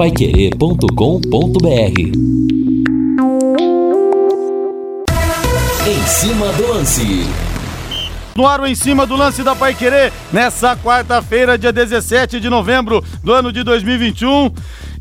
paiquerê.com.br Em cima do lance. No ar, em cima do lance da Pai Querer, nessa quarta-feira, dia 17 de novembro do ano de 2021.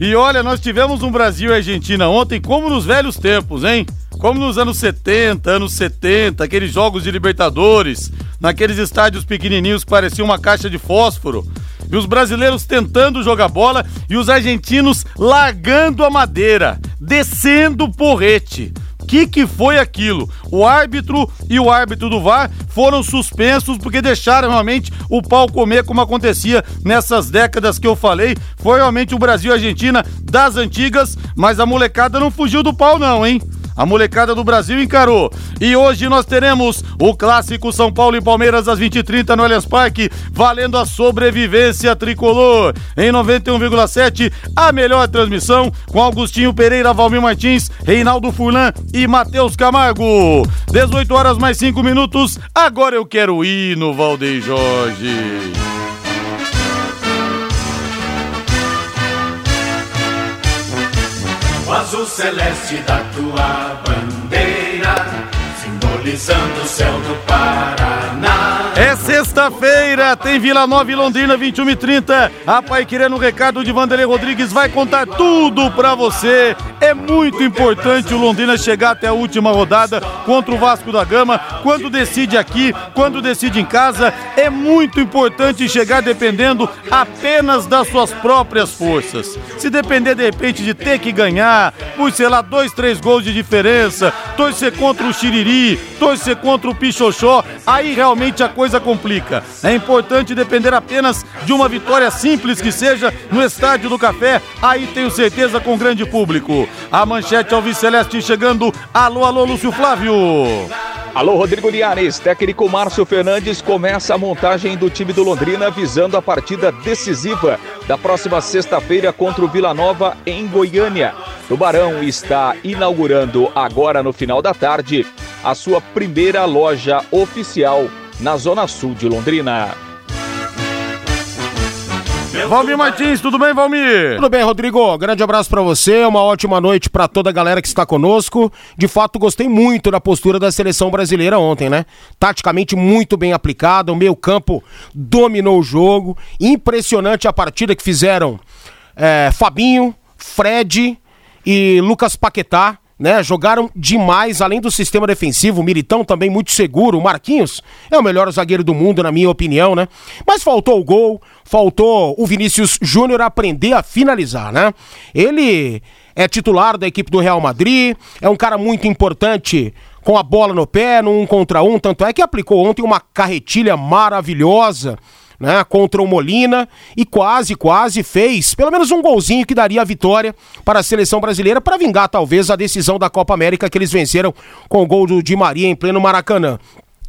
E olha, nós tivemos um Brasil e Argentina ontem, como nos velhos tempos, hein? Como nos anos 70, anos 70, aqueles jogos de Libertadores, naqueles estádios pequenininhos que pareciam uma caixa de fósforo. E os brasileiros tentando jogar bola e os argentinos largando a madeira, descendo o porrete que que foi aquilo? O árbitro e o árbitro do VAR foram suspensos porque deixaram realmente o pau comer como acontecia nessas décadas que eu falei. Foi realmente o Brasil e a Argentina das antigas, mas a molecada não fugiu do pau não, hein? A molecada do Brasil encarou. E hoje nós teremos o clássico São Paulo e Palmeiras às 20h30 no Allianz Parque, valendo a sobrevivência tricolor. Em 91,7, a melhor transmissão com Augustinho Pereira, Valmir Martins, Reinaldo Furlan e Matheus Camargo. 18 horas mais 5 minutos. Agora eu quero ir no Valdeir Jorge. O azul celeste da tua bandeira, simbolizando o céu do Paraná. É sexta-feira, tem Vila Nova e Londrina, 21 e 30. A Pai Querendo o recado de Vanderlei Rodrigues vai contar tudo pra você. É muito importante o Londrina chegar até a última rodada contra o Vasco da Gama. Quando decide aqui, quando decide em casa, é muito importante chegar dependendo apenas das suas próprias forças. Se depender de repente de ter que ganhar, por sei lá, dois, três gols de diferença, torcer contra o Xiriri, torcer contra o Pichoxó, aí realmente a coisa complica. É importante depender apenas de uma vitória simples que seja no Estádio do Café, aí tenho certeza com grande público. A manchete Alves Celeste chegando. Alô, alô, Lúcio Flávio. Alô, Rodrigo Liares. Técnico Márcio Fernandes começa a montagem do time do Londrina visando a partida decisiva da próxima sexta-feira contra o Vila Nova em Goiânia. Tubarão está inaugurando agora no final da tarde a sua primeira loja oficial na Zona Sul de Londrina. Valmir Martins, tudo bem, Valmir? Tudo bem, Rodrigo. Grande abraço para você, uma ótima noite para toda a galera que está conosco. De fato, gostei muito da postura da seleção brasileira ontem, né? Taticamente muito bem aplicada, o meio-campo dominou o jogo. Impressionante a partida que fizeram é, Fabinho, Fred e Lucas Paquetá né? Jogaram demais, além do sistema defensivo, o Militão também muito seguro, o Marquinhos é o melhor zagueiro do mundo, na minha opinião, né? Mas faltou o gol, faltou o Vinícius Júnior aprender a finalizar, né? Ele é titular da equipe do Real Madrid, é um cara muito importante com a bola no pé, no um contra um, tanto é que aplicou ontem uma carretilha maravilhosa né, contra o Molina e quase, quase fez pelo menos um golzinho que daria a vitória para a seleção brasileira para vingar talvez a decisão da Copa América que eles venceram com o gol do Di Maria em pleno Maracanã.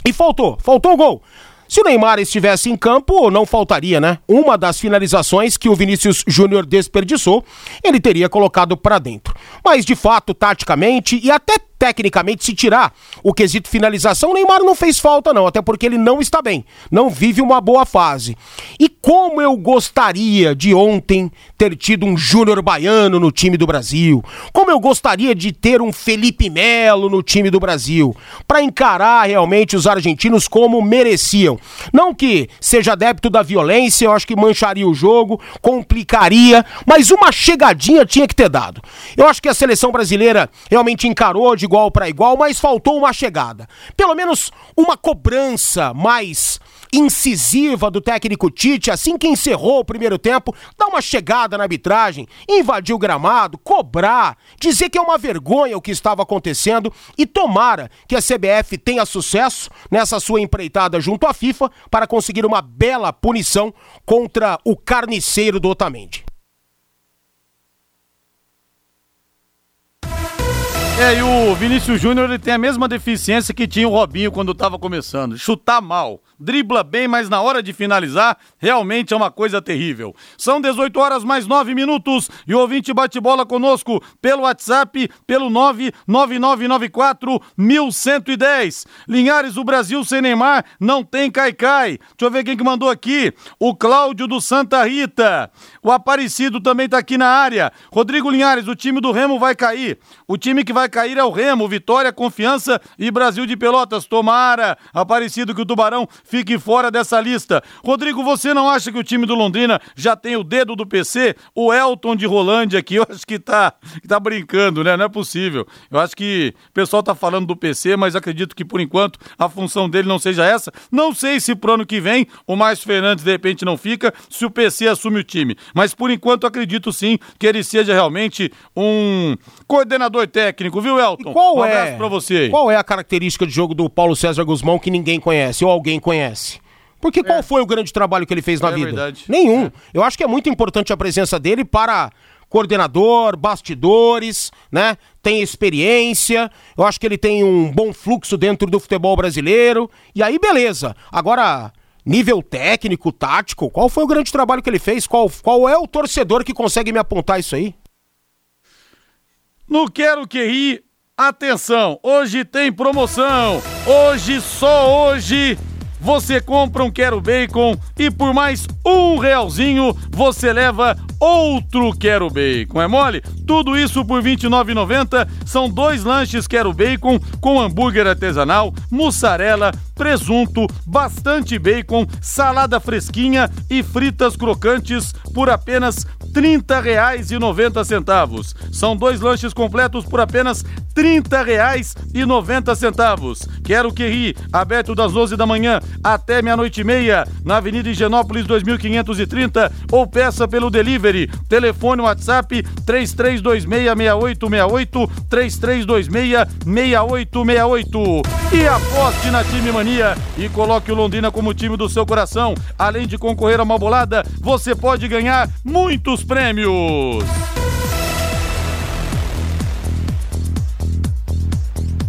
E faltou, faltou o gol. Se o Neymar estivesse em campo, não faltaria, né? Uma das finalizações que o Vinícius Júnior desperdiçou, ele teria colocado para dentro. Mas de fato, taticamente e até tecnicamente, se tirar o quesito finalização, o Neymar não fez falta, não, até porque ele não está bem, não vive uma boa fase. E como eu gostaria de ontem ter tido um Júnior Baiano no time do Brasil, como eu gostaria de ter um Felipe Melo no time do Brasil, para encarar realmente os argentinos como mereciam. Não que seja adepto da violência, eu acho que mancharia o jogo, complicaria, mas uma chegadinha tinha que ter dado. Eu acho que a seleção brasileira realmente encarou de igual para igual, mas faltou uma chegada. Pelo menos uma cobrança mais incisiva do técnico Tite, assim que encerrou o primeiro tempo, dar uma chegada na arbitragem, invadir o gramado, cobrar, dizer que é uma vergonha o que estava acontecendo e tomara que a CBF tenha sucesso nessa sua empreitada junto à FIFA para conseguir uma bela punição contra o carniceiro do Otamendi. É, e o Vinícius Júnior ele tem a mesma deficiência que tinha o Robinho quando estava começando. Chutar mal. Dribla bem, mas na hora de finalizar, realmente é uma coisa terrível. São 18 horas mais 9 minutos e o ouvinte bate bola conosco pelo WhatsApp, pelo 99994 1110. Linhares, o Brasil sem Neymar não tem caicai. Deixa eu ver quem que mandou aqui. O Cláudio do Santa Rita. O Aparecido também tá aqui na área. Rodrigo Linhares, o time do Remo vai cair. O time que vai cair é o Remo, Vitória, Confiança e Brasil de Pelotas. Tomara, Aparecido, que o Tubarão fique fora dessa lista. Rodrigo, você não acha que o time do Londrina já tem o dedo do PC? O Elton de Rolândia aqui, eu acho que tá, tá brincando, né? Não é possível. Eu acho que o pessoal tá falando do PC, mas acredito que por enquanto a função dele não seja essa. Não sei se pro ano que vem o Márcio Fernandes de repente não fica, se o PC assume o time. Mas por enquanto acredito sim que ele seja realmente um coordenador técnico, viu, Elton? E qual um é? abraço pra você. Qual é a característica de jogo do Paulo César Guzmão que ninguém conhece ou alguém conhece? Porque qual foi o grande trabalho que ele fez na É vida? verdade. Nenhum. Eu acho que é muito importante a presença dele para coordenador, bastidores, né? Tem experiência. Eu acho que ele tem um bom fluxo dentro do futebol brasileiro. E aí, beleza. Agora, nível técnico, tático, qual foi o grande trabalho que ele fez? Qual, qual é o torcedor que consegue me apontar isso aí? No Quero Que Ri, atenção, hoje tem promoção. Hoje, só hoje, você compra um Quero Bacon e por mais um realzinho você leva outro Quero Bacon. É mole? Tudo isso por R$ 29,90. São dois lanches Quero Bacon com hambúrguer artesanal, mussarela, presunto, bastante bacon, salada fresquinha e fritas crocantes por apenas R$ 30,90. São dois lanches completos por apenas R$ 30,90. Quero que ri, aberto das 12 da manhã até meia-noite e meia, na Avenida Higienópolis 2530 ou peça pelo delivery. Telefone WhatsApp 33266868 33266868 e aposte na Time Mania e coloque o Londrina como time do seu coração. Além de concorrer a uma bolada, você pode ganhar muitos prêmios.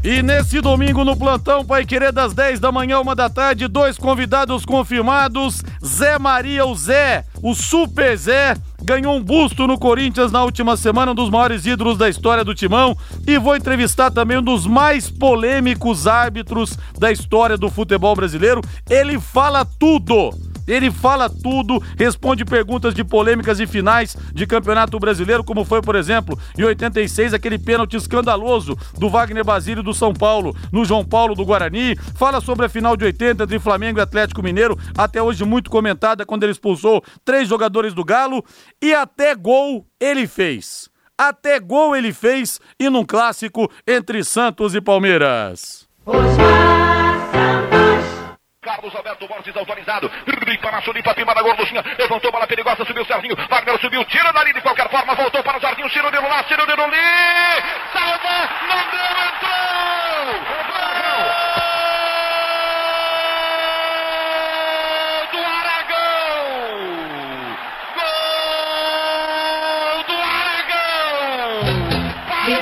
E nesse domingo no plantão Pai Querer das 10 da manhã, uma da tarde, dois convidados confirmados. Zé Maria, o Zé, o Super Zé, ganhou um busto no Corinthians na última semana, um dos maiores ídolos da história do Timão. E vou entrevistar também um dos mais polêmicos árbitros da história do futebol brasileiro. Ele fala tudo. Ele fala tudo, responde perguntas de polêmicas e finais de campeonato brasileiro, como foi, por exemplo, em 86, aquele pênalti escandaloso do Wagner Basílio do São Paulo, no João Paulo do Guarani. Fala sobre a final de 80 entre Flamengo e Atlético Mineiro, até hoje muito comentada, quando ele expulsou três jogadores do Galo. E até gol ele fez. Até gol ele fez e num clássico entre Santos e Palmeiras. Carlos Alberto Borges autorizado. Na limpa, pima na gorduchinha. Levantou bola perigosa, subiu o Serginho. Wagner subiu, tira dali de qualquer forma. Voltou para o Jardim, tira o dedo lá, tira o dedo ali. Salva, não deu, entrou. Aragão.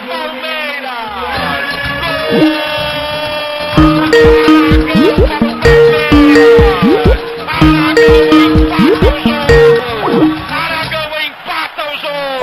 Gol do Aragão.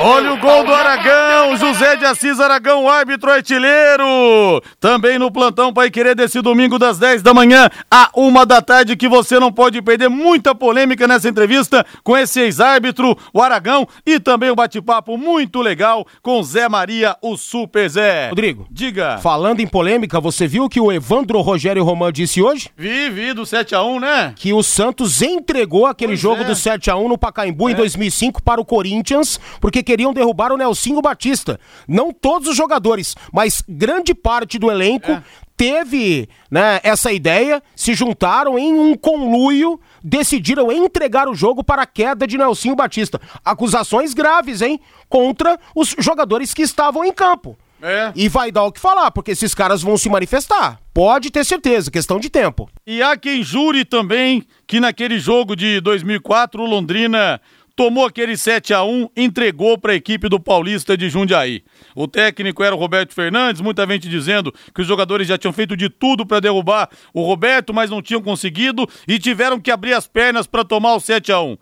Olha o gol do Aragão, José de Assis Aragão, o árbitro artilheiro. Também no plantão Pai Querer desse domingo das 10 da manhã a uma da tarde que você não pode perder. Muita polêmica nessa entrevista com esse ex-árbitro, o Aragão, e também um bate-papo muito legal com Zé Maria, o Super Zé. Rodrigo. Diga. Falando em polêmica, você viu o que o Evandro Rogério Román disse hoje? Vi, vi do 7x1, né? que o Santos entregou aquele Pois jogo é. do 7 a 1 no Pacaembu em 2005 para o Corinthians, porque queriam derrubar o Nelsinho Batista. Não todos os jogadores, mas grande parte do elenco É. teve né, essa ideia, se juntaram em um conluio, decidiram entregar o jogo para a queda de Nelsinho Batista. Acusações graves, hein? Contra os jogadores que estavam em campo. É. E vai dar o que falar, porque esses caras vão se manifestar. Pode ter certeza, questão de tempo. E há quem jure também que naquele jogo de 2004 o Londrina tomou aquele 7 a 1 entregou para a equipe do Paulista de Jundiaí. O técnico era o Roberto Fernandes, muita gente dizendo que os jogadores já tinham feito de tudo para derrubar o Roberto, mas não tinham conseguido e tiveram que abrir as pernas para tomar o 7 a 1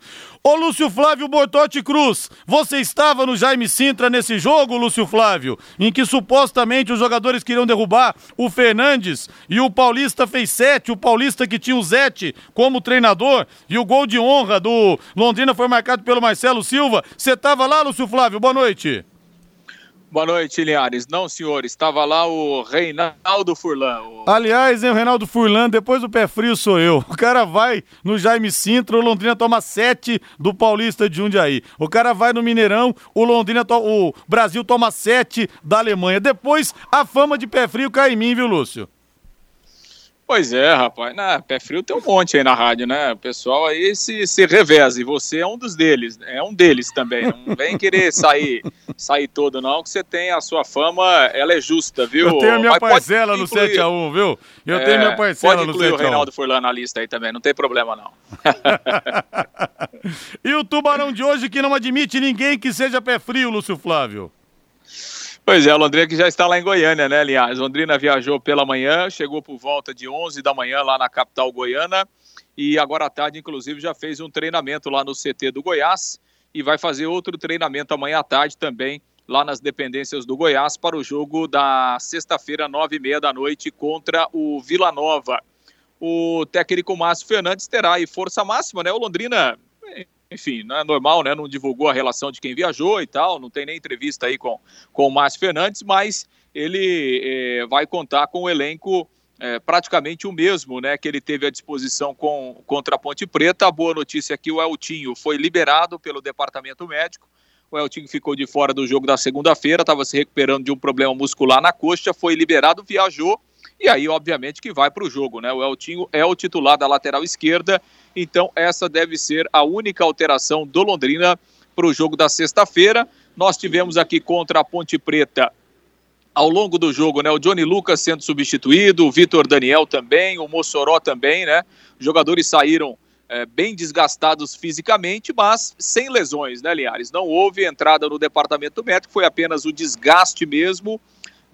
Ô Lúcio Flávio Bortotti Cruz, você estava no Jaime Sintra nesse jogo, Lúcio Flávio, em que supostamente os jogadores queriam derrubar o Fernandes e o Paulista fez sete, o Paulista que tinha o Zete como treinador e o gol de honra do Londrina foi marcado pelo Marcelo Silva. Você estava lá, Lúcio Flávio? Boa noite. Boa noite, Linhares. Não, senhor, estava lá o Reinaldo Furlan. O... Aliás, hein, o Reinaldo Furlan, depois do pé frio sou eu. O cara vai no Jaime Sintra, o Londrina toma sete do Paulista de Jundiaí. O cara vai no Mineirão, o Londrina, to... o Brasil toma sete da Alemanha. Depois, a fama de pé frio cai em mim, viu, Lúcio? Pois é, rapaz. Na, pé frio tem um monte aí na rádio, né? O pessoal aí se, se reveza. E você é um dos deles. É um deles também. Não vem querer sair, sair todo, não, que você tem a sua fama, ela é justa, viu? Eu tenho a minha Mas parcela no 7x1, viu? Eu é, tenho minha parcela no 7x1. Pode incluir o Reinaldo Furlan na lista aí também, não tem problema não. e o Tubarão de hoje que não admite ninguém que seja pé frio, Lúcio Flávio? Pois é, o Londrina que já está lá em Goiânia, né, Linhares? Londrina viajou pela manhã, chegou por volta de 11 da manhã lá na capital goiana e agora à tarde, inclusive, já fez um treinamento lá no CT do Goiás e vai fazer outro treinamento amanhã à tarde também lá nas dependências do Goiás para o jogo da sexta-feira, nove e meia da noite, contra o Vila Nova. O técnico Márcio Fernandes terá aí força máxima, né? O Londrina enfim, não é normal, né? Não divulgou a relação de quem viajou e tal, não tem nem entrevista aí com, com o Márcio Fernandes, mas ele é, vai contar com o elenco é, praticamente o mesmo, né? Que ele teve à disposição com, contra a Ponte Preta. A boa notícia é que o Eltinho foi liberado pelo departamento médico. O Eltinho ficou de fora do jogo da segunda-feira, estava se recuperando de um problema muscular na coxa, foi liberado, viajou e aí, obviamente, que vai para o jogo, né? O Eltinho é o titular da lateral esquerda então, essa deve ser a única alteração do Londrina para o jogo da sexta-feira. Nós tivemos aqui contra a Ponte Preta ao longo do jogo, né? O Johnny Lucas sendo substituído, o Vitor Daniel também, o Mossoró também, né? Os jogadores saíram é, bem desgastados fisicamente, mas sem lesões, né, Linhares? Não houve entrada no departamento médico, foi apenas o desgaste mesmo.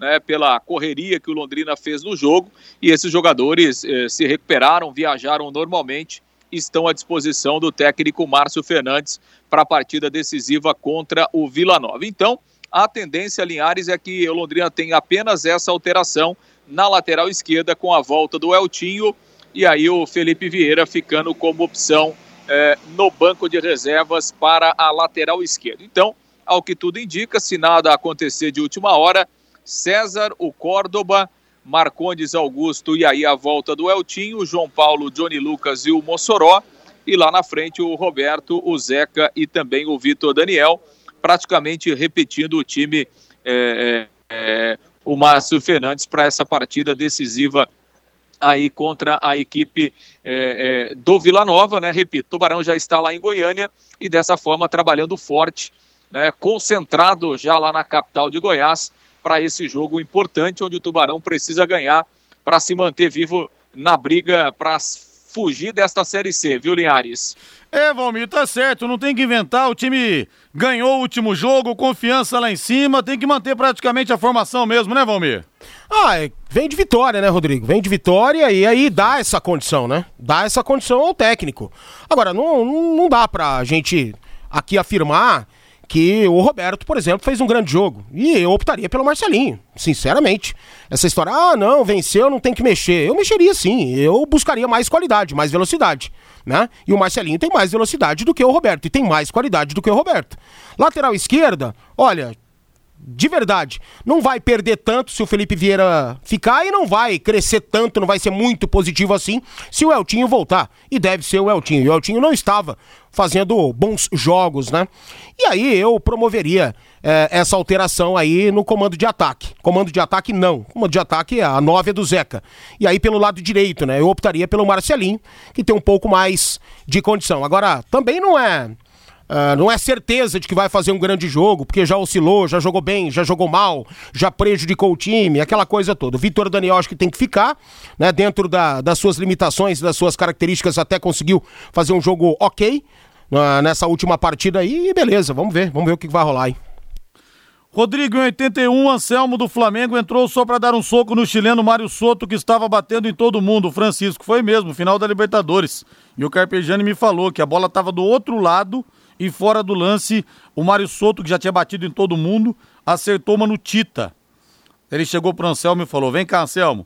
Né, pela correria que o Londrina fez no jogo, e esses jogadores eh, se recuperaram, viajaram normalmente estão à disposição do técnico Márcio Fernandes para a partida decisiva contra o Vila Nova. Então, a tendência, Linhares, é que o Londrina tem apenas essa alteração na lateral esquerda com a volta do Eltinho e aí o Felipe Vieira ficando como opção é, no banco de reservas para a lateral esquerda. Então, ao que tudo indica, se nada acontecer de última hora, César, o Córdoba Marcondes Augusto e aí a volta do Eltinho, João Paulo, Johnny Lucas e o Mossoró. E lá na frente o Roberto, o Zeca e também o Vitor Daniel, praticamente repetindo o time, é, é, é o Márcio Fernandes, para essa partida decisiva aí contra a equipe é, é, do Vila Nova, né? Repito, Tubarão já está lá em Goiânia e dessa forma trabalhando forte, né? concentrado já lá na capital de Goiás para esse jogo importante, onde o Tubarão precisa ganhar para se manter vivo na briga para fugir desta Série C, viu, Linhares? É, Valmir, tá certo, não tem que inventar, o time ganhou o último jogo, confiança lá em cima, tem que manter praticamente a formação mesmo, né, Valmir? Ah, é, vem de vitória, né, Rodrigo? Vem de vitória e aí dá essa condição, né? Dá essa condição ao técnico. Agora, não, não dá pra gente aqui afirmar que o Roberto, por exemplo, fez um grande jogo. E eu optaria pelo Marcelinho, sinceramente. Essa história, ah, não, venceu, não tem que mexer. Eu mexeria sim, eu buscaria mais qualidade, mais velocidade, né? E o Marcelinho tem mais velocidade do que o Roberto, e tem mais qualidade do que o Roberto. Lateral esquerda, olha, de verdade, não vai perder tanto se o Felipe Vieira ficar e não vai crescer tanto, não vai ser muito positivo assim se o Eltinho voltar. E deve ser o Eltinho. E o Eltinho não estava fazendo bons jogos, né? E aí eu promoveria é, essa alteração aí no comando de ataque. Comando de ataque não. Comando de ataque é a 9 é do Zeca. E aí pelo lado direito, né? Eu optaria pelo Marcelinho, que tem um pouco mais de condição. Agora, também não é Uh, não é certeza de que vai fazer um grande jogo, porque já oscilou, já jogou bem, já jogou mal, já prejudicou o time, aquela coisa toda. O Vitor Daniel acho que tem que ficar, né? Dentro da, das suas limitações, das suas características, até conseguiu fazer um jogo ok. uh, nessa última partida aí e beleza, vamos ver, vamos ver o que vai rolar aí. Rodrigo, em 81, Anselmo do Flamengo entrou só para dar um soco no chileno Mário Soto, que estava batendo em todo mundo. Francisco, foi mesmo, final da Libertadores. E o Carpegiani me falou que a bola estava do outro lado e fora do lance, o Mário Soto, que já tinha batido em todo mundo, acertou uma no Tita. Ele chegou pro Anselmo e falou: Vem cá, Anselmo.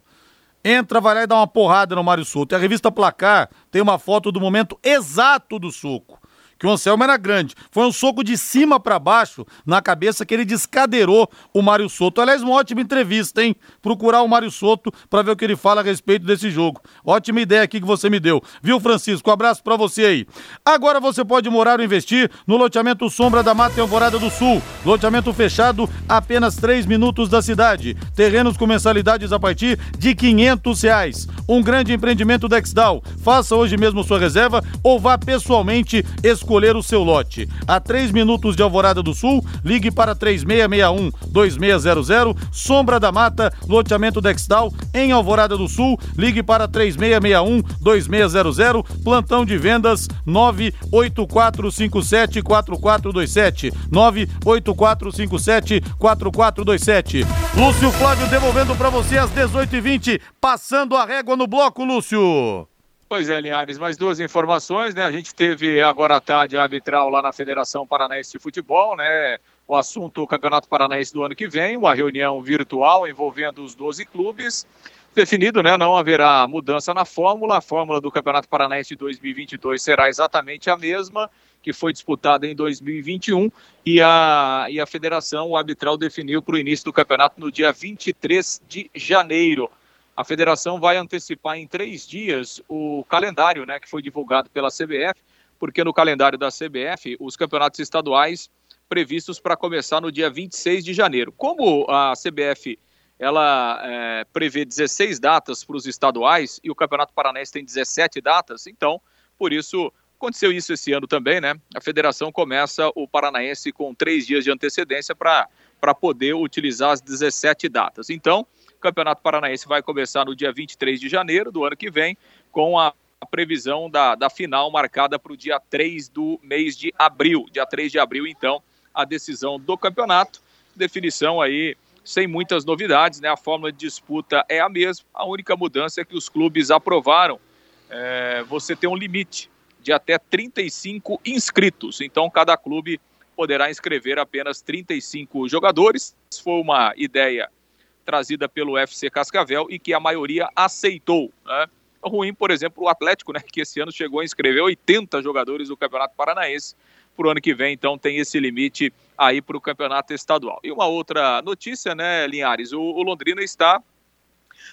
Entra, vai lá e dá uma porrada no Mário Soto. E a revista Placar tem uma foto do momento exato do soco que o Anselmo era grande. Foi um soco de cima para baixo na cabeça que ele descadeirou o Mário Soto. Aliás, uma ótima entrevista, hein? Procurar o Mário Soto para ver o que ele fala a respeito desse jogo. Ótima ideia aqui que você me deu. Viu, Francisco? Um abraço para você aí. Agora você pode morar ou investir no loteamento Sombra da Mata em Alvorada do Sul. Loteamento fechado, apenas 3 minutos da cidade. Terrenos com mensalidades a partir de 500 reais. Um grande empreendimento da Exdal. Faça hoje mesmo sua reserva ou vá pessoalmente escolher escolher o seu lote. A 3 minutos de Alvorada do Sul, ligue para 3661-2600, Sombra da Mata, loteamento Dextal, em Alvorada do Sul, ligue para 3661-2600, plantão de vendas 98457-4427, 98457-4427. Lúcio Flávio devolvendo para você às 18h20, passando a régua no bloco, Lúcio. Pois é, Linhares, mais duas informações, né? A gente teve agora à tarde a arbitral lá na Federação Paranaense de Futebol, né? O assunto o Campeonato Paranaense do ano que vem, uma reunião virtual envolvendo os 12 clubes. Definido, né? Não haverá mudança na fórmula. A fórmula do Campeonato Paranaense de 2022 será exatamente a mesma que foi disputada em 2021 e a, e a federação, o arbitral, definiu para o início do campeonato no dia 23 de janeiro a federação vai antecipar em três dias o calendário né, que foi divulgado pela CBF, porque no calendário da CBF, os campeonatos estaduais previstos para começar no dia 26 de janeiro. Como a CBF ela é, prevê 16 datas para os estaduais e o Campeonato Paranaense tem 17 datas, então, por isso, aconteceu isso esse ano também, né? A federação começa o Paranaense com três dias de antecedência para poder utilizar as 17 datas. Então, Campeonato Paranaense vai começar no dia 23 de janeiro do ano que vem, com a previsão da, da final marcada para o dia 3 do mês de abril. Dia 3 de abril, então, a decisão do campeonato. Definição aí sem muitas novidades, né? A fórmula de disputa é a mesma. A única mudança é que os clubes aprovaram. É, você tem um limite de até 35 inscritos. Então, cada clube poderá inscrever apenas 35 jogadores. Foi uma ideia trazida pelo FC Cascavel e que a maioria aceitou. Né? Ruim, por exemplo, o Atlético, né, que esse ano chegou a inscrever 80 jogadores do Campeonato Paranaense. Para o ano que vem, então, tem esse limite aí para o Campeonato Estadual. E uma outra notícia, né, Linhares? O, o Londrina está,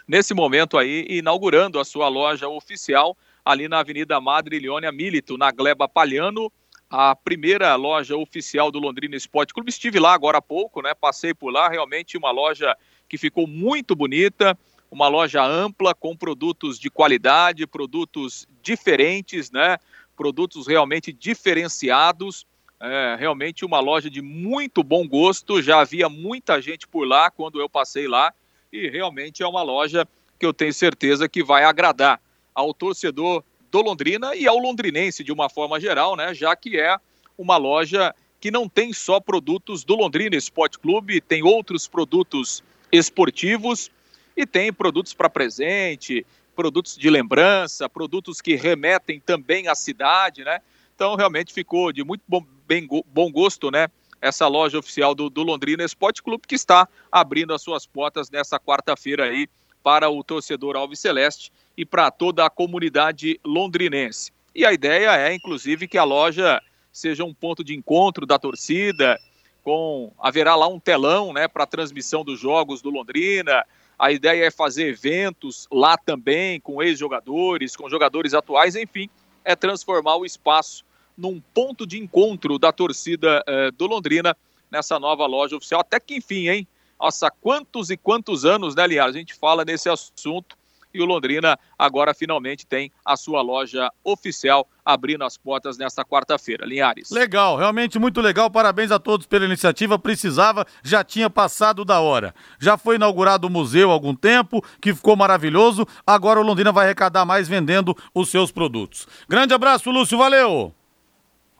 nesse momento aí, inaugurando a sua loja oficial ali na Avenida Madre Leônia Milito, na Gleba Palhano, a primeira loja oficial do Londrina Esporte Clube. Estive lá agora há pouco, né? Passei por lá, realmente uma loja que ficou muito bonita, uma loja ampla com produtos de qualidade, produtos diferentes, né? Produtos realmente diferenciados. É, realmente uma loja de muito bom gosto. Já havia muita gente por lá quando eu passei lá e realmente é uma loja que eu tenho certeza que vai agradar ao torcedor do Londrina e ao londrinense de uma forma geral, né? Já que é uma loja que não tem só produtos do Londrina Esporte Clube, tem outros produtos esportivos e tem produtos para presente, produtos de lembrança, produtos que remetem também à cidade, né? Então realmente ficou de muito bom, bem, bom gosto, né? Essa loja oficial do, do Londrina Esporte Clube que está abrindo as suas portas nessa quarta-feira aí para o torcedor Alves Celeste e para toda a comunidade londrinense. E a ideia é, inclusive, que a loja seja um ponto de encontro da torcida, com haverá lá um telão, né, para transmissão dos jogos do Londrina. A ideia é fazer eventos lá também com ex-jogadores, com jogadores atuais, enfim, é transformar o espaço num ponto de encontro da torcida eh, do Londrina nessa nova loja oficial. Até que enfim, hein? Nossa, quantos e quantos anos, né, Linhares? A gente fala nesse assunto e o Londrina agora finalmente tem a sua loja oficial abrindo as portas nesta quarta-feira. Linhares. Legal, realmente muito legal. Parabéns a todos pela iniciativa. Precisava, já tinha passado da hora. Já foi inaugurado o museu há algum tempo, que ficou maravilhoso. Agora o Londrina vai arrecadar mais vendendo os seus produtos. Grande abraço, Lúcio. Valeu!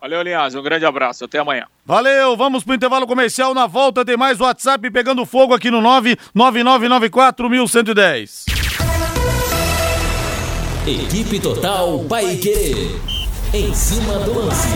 Valeu, Linhares. Um grande abraço. Até amanhã. Valeu, vamos pro intervalo comercial. Na volta tem mais WhatsApp pegando fogo aqui no 999941110. Equipe Total Paique. Em cima do lance.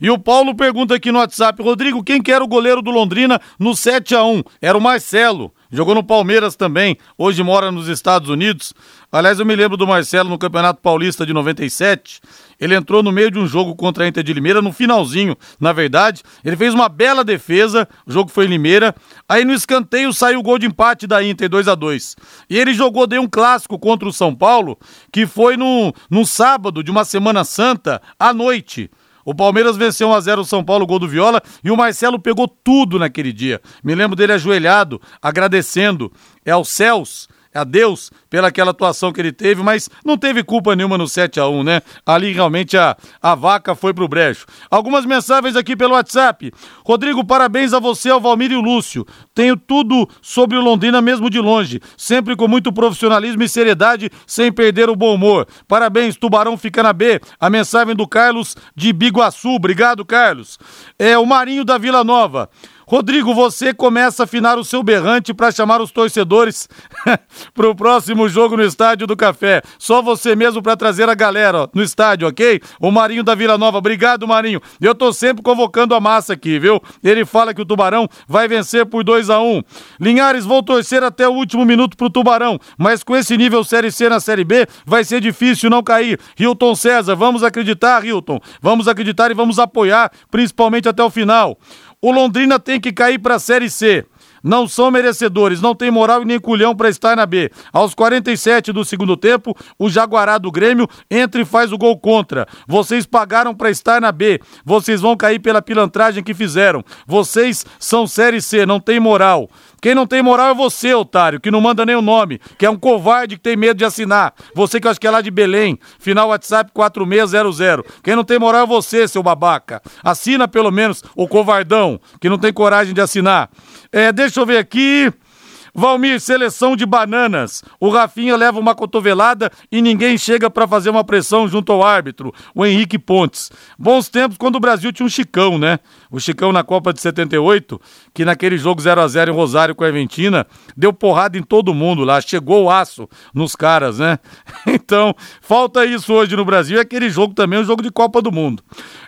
E o Paulo pergunta aqui no WhatsApp, Rodrigo, quem que era o goleiro do Londrina no 7 a 1 Era o Marcelo. Jogou no Palmeiras também, hoje mora nos Estados Unidos. Aliás, eu me lembro do Marcelo no Campeonato Paulista de 97. Ele entrou no meio de um jogo contra a Inter de Limeira, no finalzinho, na verdade. Ele fez uma bela defesa, o jogo foi em Limeira. Aí no escanteio saiu o gol de empate da Inter, 2 a 2 E ele jogou, deu um clássico contra o São Paulo, que foi no, no sábado de uma Semana Santa, à noite. O Palmeiras venceu 1x0 o São Paulo, gol do Viola, e o Marcelo pegou tudo naquele dia. Me lembro dele ajoelhado, agradecendo é aos céus a Deus pela aquela atuação que ele teve, mas não teve culpa nenhuma no 7 a 1 né? Ali realmente a, a vaca foi pro brejo. Algumas mensagens aqui pelo WhatsApp. Rodrigo, parabéns a você, ao Valmir e o Lúcio. Tenho tudo sobre o Londrina mesmo de longe, sempre com muito profissionalismo e seriedade, sem perder o bom humor. Parabéns, Tubarão fica na B. A mensagem do Carlos de Biguaçu. Obrigado, Carlos. É o Marinho da Vila Nova. Rodrigo, você começa a afinar o seu berrante para chamar os torcedores para o próximo jogo no Estádio do Café. Só você mesmo para trazer a galera ó, no estádio, ok? O Marinho da Vila Nova. Obrigado, Marinho. Eu tô sempre convocando a massa aqui, viu? Ele fala que o Tubarão vai vencer por 2 a 1 um. Linhares, vou torcer até o último minuto pro Tubarão, mas com esse nível Série C na Série B, vai ser difícil não cair. Hilton César, vamos acreditar, Hilton. Vamos acreditar e vamos apoiar, principalmente até o final. O Londrina tem que cair para a Série C. Não são merecedores, não tem moral e nem culhão para estar na B. Aos 47 do segundo tempo, o Jaguará do Grêmio entra e faz o gol contra. Vocês pagaram para estar na B. Vocês vão cair pela pilantragem que fizeram. Vocês são Série C, não tem moral. Quem não tem moral é você, otário, que não manda nem o nome, que é um covarde que tem medo de assinar. Você que eu acho que é lá de Belém, final WhatsApp 4600. Quem não tem moral é você, seu babaca. Assina pelo menos o covardão, que não tem coragem de assinar. É, deixa eu ver aqui. Valmir, seleção de bananas. O Rafinha leva uma cotovelada e ninguém chega para fazer uma pressão junto ao árbitro, o Henrique Pontes. Bons tempos quando o Brasil tinha um Chicão, né? O Chicão na Copa de 78, que naquele jogo 0 a 0 em Rosário com a Argentina, deu porrada em todo mundo lá, chegou o aço nos caras, né? Então, falta isso hoje no Brasil, é aquele jogo também, um jogo de Copa do Mundo.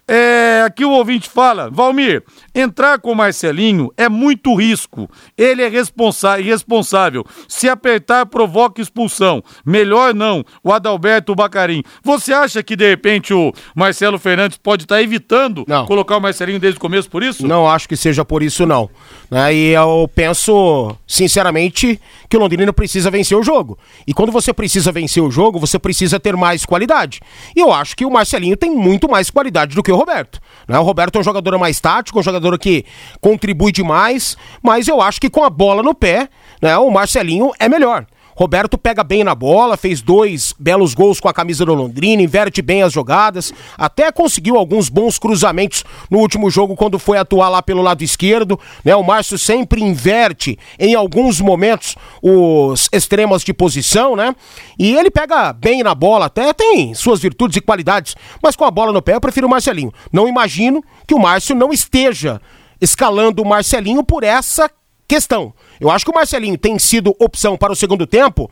É, aqui o ouvinte fala, Valmir, entrar com o Marcelinho é muito risco. Ele é responsa irresponsável. Se apertar, provoca expulsão. Melhor não, o Adalberto Bacarim. Você acha que de repente o Marcelo Fernandes pode estar tá evitando não. colocar o Marcelinho desde o começo por isso? Não acho que seja por isso, não. Né? E eu penso, sinceramente, que o Londrina precisa vencer o jogo. E quando você precisa vencer o jogo, você precisa ter mais qualidade. E eu acho que o Marcelinho tem muito mais qualidade do que o Roberto. Né? O Roberto é um jogador mais tático, um jogador que contribui demais, mas eu acho que com a bola no pé, né, o Marcelinho é melhor. Roberto pega bem na bola, fez dois belos gols com a camisa do Londrina, inverte bem as jogadas, até conseguiu alguns bons cruzamentos no último jogo quando foi atuar lá pelo lado esquerdo, né? O Márcio sempre inverte em alguns momentos os extremos de posição, né? E ele pega bem na bola, até tem suas virtudes e qualidades, mas com a bola no pé eu prefiro o Marcelinho. Não imagino que o Márcio não esteja escalando o Marcelinho por essa questão. Eu acho que o Marcelinho tem sido opção para o segundo tempo,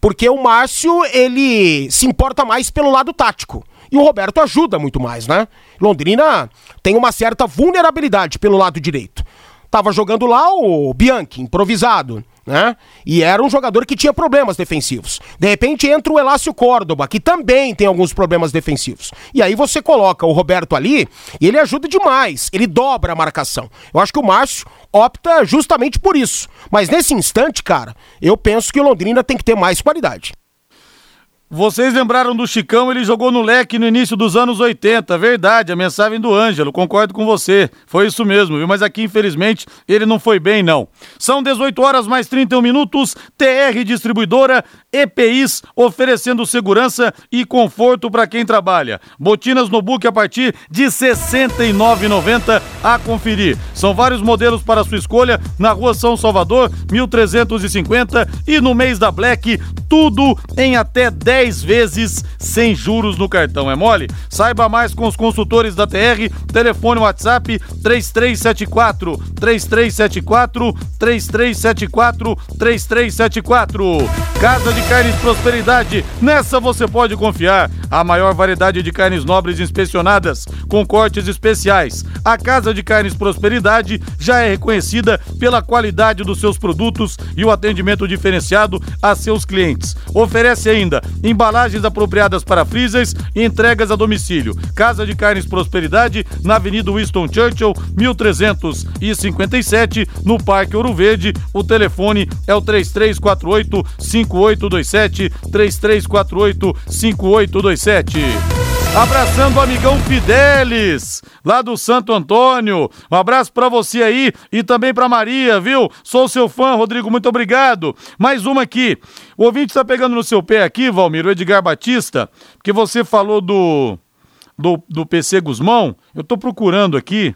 porque o Márcio, ele se importa mais pelo lado tático. E o Roberto ajuda muito mais, né? Londrina tem uma certa vulnerabilidade pelo lado direito. Tava jogando lá o Bianchi, improvisado né? E era um jogador que tinha problemas defensivos. De repente entra o Elácio Córdoba, que também tem alguns problemas defensivos. E aí você coloca o Roberto ali e ele ajuda demais, ele dobra a marcação. Eu acho que o Márcio opta justamente por isso. Mas nesse instante, cara, eu penso que o Londrina tem que ter mais qualidade. Vocês lembraram do Chicão, ele jogou no leque no início dos anos 80, verdade, a mensagem do Ângelo, concordo com você, foi isso mesmo, viu? Mas aqui, infelizmente, ele não foi bem, não. São 18 horas mais 31 minutos, TR Distribuidora EPIs, oferecendo segurança e conforto para quem trabalha. Botinas no book a partir de R$ 69,90 a conferir. São vários modelos para sua escolha na rua São Salvador, 1350 e no mês da Black, tudo em até 10 vezes sem juros no cartão. É mole? Saiba mais com os consultores da TR. Telefone WhatsApp 3374 3374 3374 3374. Casa de Carnes Prosperidade. Nessa você pode confiar. A maior variedade de carnes nobres inspecionadas com cortes especiais. A Casa de Carnes Prosperidade já é reconhecida pela qualidade dos seus produtos e o atendimento diferenciado a seus clientes. Oferece ainda embalagens apropriadas para freezers e entregas a domicílio. Casa de Carnes Prosperidade, na Avenida Winston Churchill, 1357, no Parque Ouro Verde. O telefone é o 3348 5827 3348 5827. Abraçando o amigão Fidelis, lá do Santo Antônio. Um abraço para você aí e também para Maria, viu? Sou seu fã, Rodrigo, muito obrigado. Mais uma aqui. O ouvinte está pegando no seu pé aqui, Valmir, o Edgar Batista, porque você falou do, do, do PC Guzmão. Eu tô procurando aqui.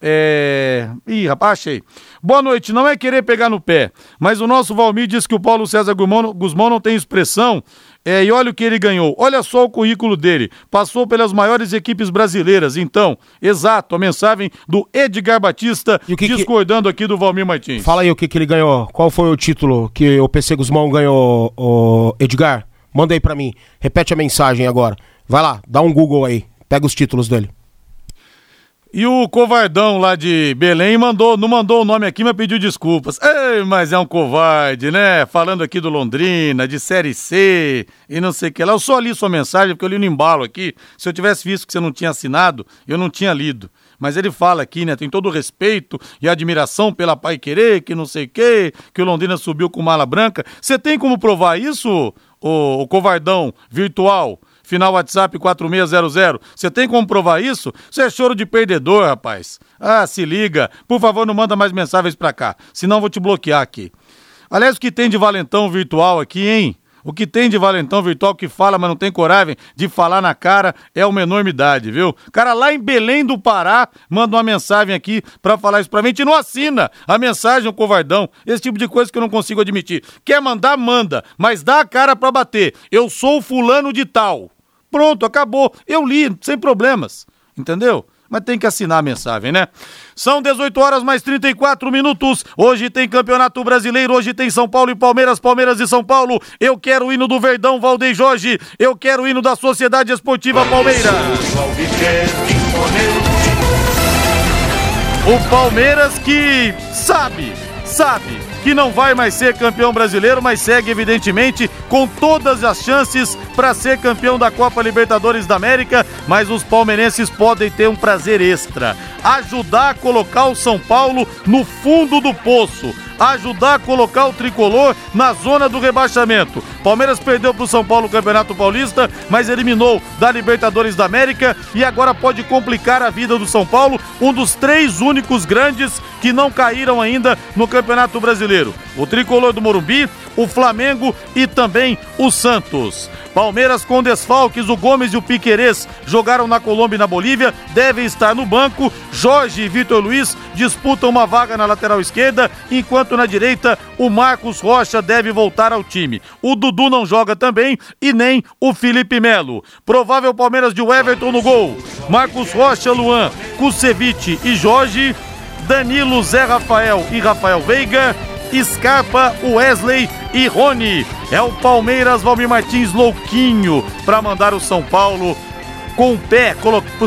É. Ih, rapaz, achei. Boa noite. Não é querer pegar no pé, mas o nosso Valmir diz que o Paulo César Guzmão, não tem expressão. É, e olha o que ele ganhou. Olha só o currículo dele. Passou pelas maiores equipes brasileiras. Então, exato, a mensagem do Edgar Batista que que- discordando aqui do Valmir Martins. Fala aí o que, que ele ganhou. Qual foi o título que o PC Guzmão ganhou, o Edgar? Manda aí pra mim. Repete a mensagem agora. Vai lá, dá um Google aí. Pega os títulos dele. E o covardão lá de Belém mandou, não mandou o nome aqui, mas pediu desculpas. Ei, mas é um covarde, né? Falando aqui do Londrina, de Série C e não sei o que lá. Eu só li sua mensagem porque eu li no embalo aqui. Se eu tivesse visto que você não tinha assinado, eu não tinha lido. Mas ele fala aqui, né? Tem todo o respeito e admiração pela Pai Querer, que não sei o quê, que o Londrina subiu com mala branca. Você tem como provar isso, o, o covardão virtual? Final WhatsApp 4600. Você tem como provar isso? Isso é choro de perdedor, rapaz. Ah, se liga. Por favor, não manda mais mensagens pra cá. Senão vou te bloquear aqui. Aliás, o que tem de valentão virtual aqui, hein? O que tem de valentão virtual que fala, mas não tem coragem de falar na cara é uma enormidade, viu? Cara lá em Belém do Pará manda uma mensagem aqui pra falar isso pra mim. Gente não assina a mensagem, o covardão. Esse tipo de coisa que eu não consigo admitir. Quer mandar, manda, mas dá a cara pra bater. Eu sou fulano de tal. Pronto, acabou. Eu li, sem problemas. Entendeu? Mas tem que assinar a mensagem, né? São 18 horas mais 34 minutos. Hoje tem Campeonato Brasileiro, hoje tem São Paulo e Palmeiras, Palmeiras e São Paulo. Eu quero o hino do Verdão, Valdeir Jorge. Eu quero o hino da Sociedade Esportiva Palmeiras. O Palmeiras que sabe, sabe que não vai mais ser campeão brasileiro, mas segue evidentemente com todas as chances para ser campeão da Copa Libertadores da América, mas os palmeirenses podem ter um prazer extra, ajudar a colocar o São Paulo no fundo do poço, ajudar a colocar o tricolor na zona do rebaixamento. Palmeiras perdeu para o São Paulo o Campeonato Paulista, mas eliminou da Libertadores da América e agora pode complicar a vida do São Paulo, um dos três únicos grandes que não caíram ainda no Campeonato Brasileiro. O tricolor do Morumbi, o Flamengo e também o Santos. Palmeiras com desfalques, o Gomes e o Piquerez jogaram na Colômbia e na Bolívia, devem estar no banco. Jorge e Vitor Luiz disputam uma vaga na lateral esquerda, enquanto na direita o Marcos Rocha deve voltar ao time. O Dudu não joga também e nem o Felipe Melo. Provável Palmeiras de Everton no gol. Marcos Rocha, Luan, Kusevich e Jorge. Danilo, Zé Rafael e Rafael Veiga. Scarpa, Wesley e Rony. É o Palmeiras Valmir Martins louquinho para mandar o São Paulo com o pé,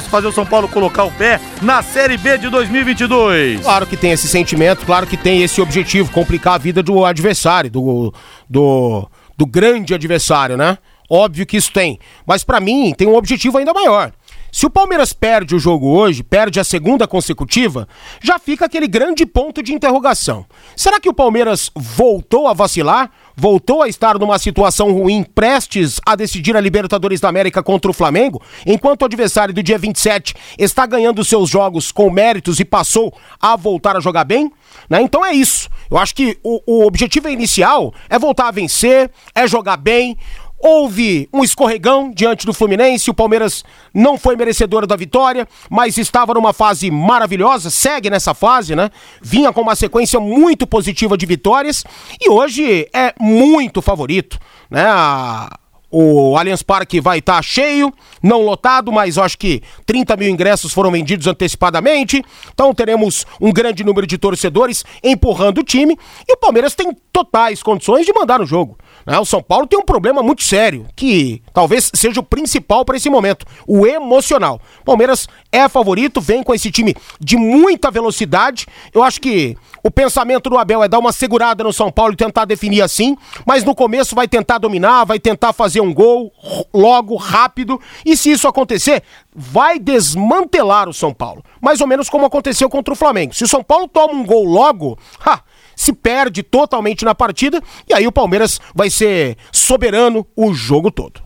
fazer o São Paulo colocar o pé na Série B de 2022. Claro que tem esse sentimento, claro que tem esse objetivo, complicar a vida do adversário, do, do, do grande adversário, né? Óbvio que isso tem. Mas pra mim tem um objetivo ainda maior. Se o Palmeiras perde o jogo hoje, perde a segunda consecutiva, já fica aquele grande ponto de interrogação. Será que o Palmeiras voltou a vacilar? voltou a estar numa situação ruim, prestes a decidir a Libertadores da América contra o Flamengo, enquanto o adversário do dia 27 está ganhando seus jogos com méritos e passou a voltar a jogar bem? Né? Então é isso. Eu acho que o, o objetivo inicial é voltar a vencer, é jogar bem. Houve um escorregão diante do Fluminense, o Palmeiras não foi merecedor da vitória, mas estava numa fase maravilhosa, segue nessa fase, né? Vinha com uma sequência muito positiva de vitórias e hoje é muito favorito, né? O Allianz Parque vai estar tá cheio, não lotado, mas acho que 30 mil ingressos foram vendidos antecipadamente. Então teremos um grande número de torcedores empurrando o time. E o Palmeiras tem totais condições de mandar no jogo. Né? O São Paulo tem um problema muito sério, que talvez seja o principal para esse momento, o emocional. Palmeiras é favorito, vem com esse time de muita velocidade. Eu acho que o pensamento do Abel é dar uma segurada no São Paulo e tentar definir assim, mas no começo vai tentar dominar, vai tentar fazer um gol logo, rápido, e se isso acontecer, vai desmantelar o São Paulo. Mais ou menos como aconteceu contra o Flamengo. Se o São Paulo toma um gol logo, ha, se perde totalmente na partida e aí o Palmeiras vai ser soberano o jogo todo.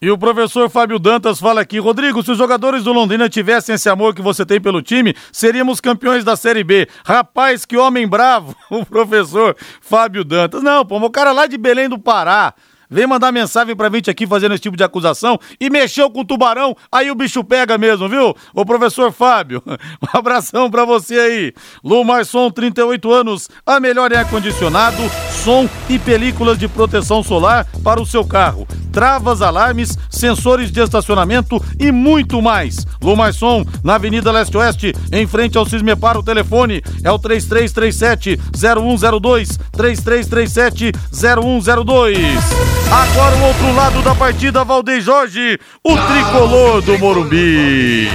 E o professor Fábio Dantas fala aqui, Rodrigo, se os jogadores do Londrina tivessem esse amor que você tem pelo time, seríamos campeões da Série B. Rapaz, que homem bravo, o professor Fábio Dantas. Não, pô, o cara lá de Belém do Pará, vem mandar mensagem pra gente aqui fazendo esse tipo de acusação e mexeu com o tubarão, aí o bicho pega mesmo, viu? Ô professor Fábio, um abração pra você aí. Lumar Som, 38 anos, a melhor ar-condicionado, som e películas de proteção solar para o seu carro. Travas, alarmes, sensores de estacionamento e muito mais. Lumar Som, na Avenida Leste-Oeste, em frente ao Cismepar, o telefone é o 3337 0102 3337 0102. Agora o outro lado da partida, Valdeir Jorge, o tricolor do Morumbi.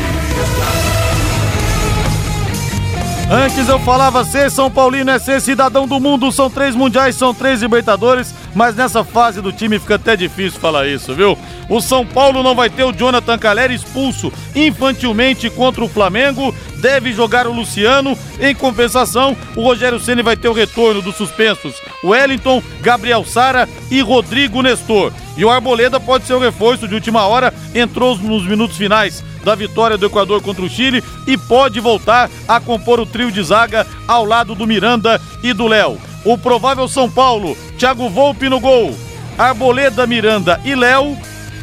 Antes eu falava ser São Paulino é ser cidadão do mundo, são três mundiais, são três libertadores, mas nessa fase do time fica até difícil falar isso, viu? O São Paulo não vai ter o Jonathan Calera expulso infantilmente contra o Flamengo, deve jogar o Luciano, em compensação, o Rogério Ceni vai ter o retorno dos suspensos Wellington, Gabriel Sara e Rodrigo Nestor. E o Arboleda pode ser o reforço de última hora, entrou nos minutos finais da vitória do Equador contra o Chile e pode voltar a compor o trio de zaga ao lado do Miranda e do Léo. O provável São Paulo, Thiago Volpe no gol, Arboleda, Miranda e Léo,